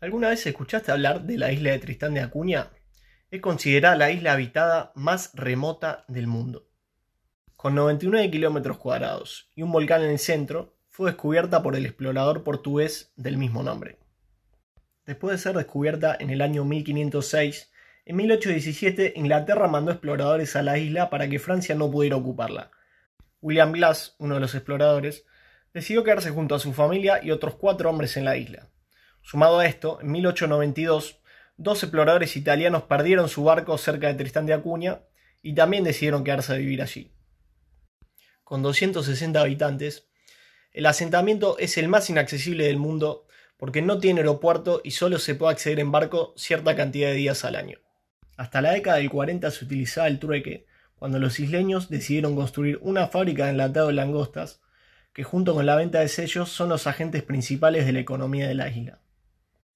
¿Alguna vez escuchaste hablar de la isla de Tristán de Acuña? Es considerada la isla habitada más remota del mundo. Con 99 kilómetros cuadrados y un volcán en el centro, fue descubierta por el explorador portugués del mismo nombre. Después de ser descubierta en el año 1506, en 1817 Inglaterra mandó exploradores a la isla para que Francia no pudiera ocuparla. William Glass, uno de los exploradores, decidió quedarse junto a su familia y otros cuatro hombres en la isla. Sumado a esto, en 1892, dos exploradores italianos perdieron su barco cerca de Tristán de Acuña y también decidieron quedarse a vivir allí. Con 260 habitantes, el asentamiento es el más inaccesible del mundo porque no tiene aeropuerto y solo se puede acceder en barco cierta cantidad de días al año. Hasta la década del 40 se utilizaba el trueque, cuando los isleños decidieron construir una fábrica de enlatado de langostas, que junto con la venta de sellos son los agentes principales de la economía de la isla.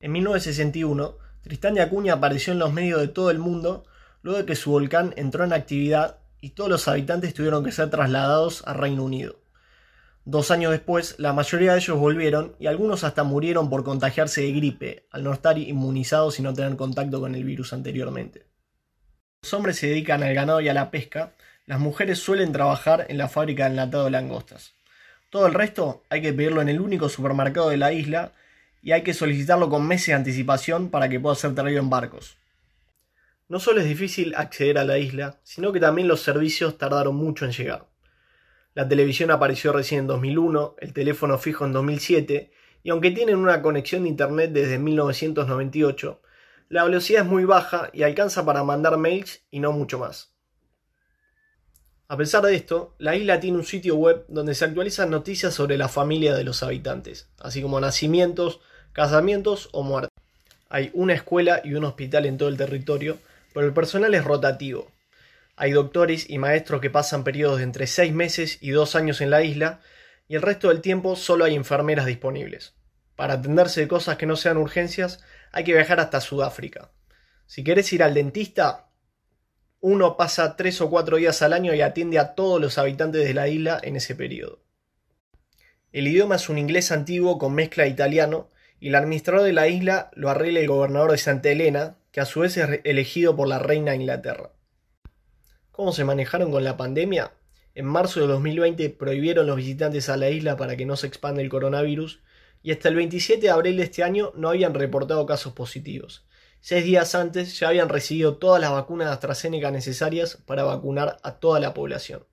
En 1961, Tristán de Acuña apareció en los medios de todo el mundo luego de que su volcán entró en actividad y todos los habitantes tuvieron que ser trasladados a Reino Unido. Dos años después, la mayoría de ellos volvieron y algunos hasta murieron por contagiarse de gripe, al no estar inmunizados y no tener contacto con el virus anteriormente. Los hombres se dedican al ganado y a la pesca, las mujeres suelen trabajar en la fábrica de enlatado de langostas. Todo el resto hay que pedirlo en el único supermercado de la isla y hay que solicitarlo con meses de anticipación para que pueda ser traído en barcos. No solo es difícil acceder a la isla, sino que también los servicios tardaron mucho en llegar. La televisión apareció recién en 2001, el teléfono fijo en 2007, y aunque tienen una conexión de Internet desde 1998, la velocidad es muy baja y alcanza para mandar mails y no mucho más. A pesar de esto, la isla tiene un sitio web donde se actualizan noticias sobre la familia de los habitantes, así como nacimientos, casamientos o muertes. Hay una escuela y un hospital en todo el territorio, pero el personal es rotativo. Hay doctores y maestros que pasan periodos de entre 6 meses y 2 años en la isla, y el resto del tiempo solo hay enfermeras disponibles. Para atenderse de cosas que no sean urgencias, hay que viajar hasta Sudáfrica. Si querés ir al dentista, uno pasa 3 o 4 días al año y atiende a todos los habitantes de la isla en ese periodo. El idioma es un inglés antiguo con mezcla de italiano y el administrador de la isla lo arregla el gobernador de Santa Elena, que a su vez es elegido por la reina de Inglaterra. ¿Cómo se manejaron con la pandemia? En marzo de 2020 prohibieron los visitantes a la isla para que no se expanda el coronavirus y hasta el 27 de abril de este año no habían reportado casos positivos. Seis días antes ya habían recibido todas las vacunas AstraZeneca necesarias para vacunar a toda la población.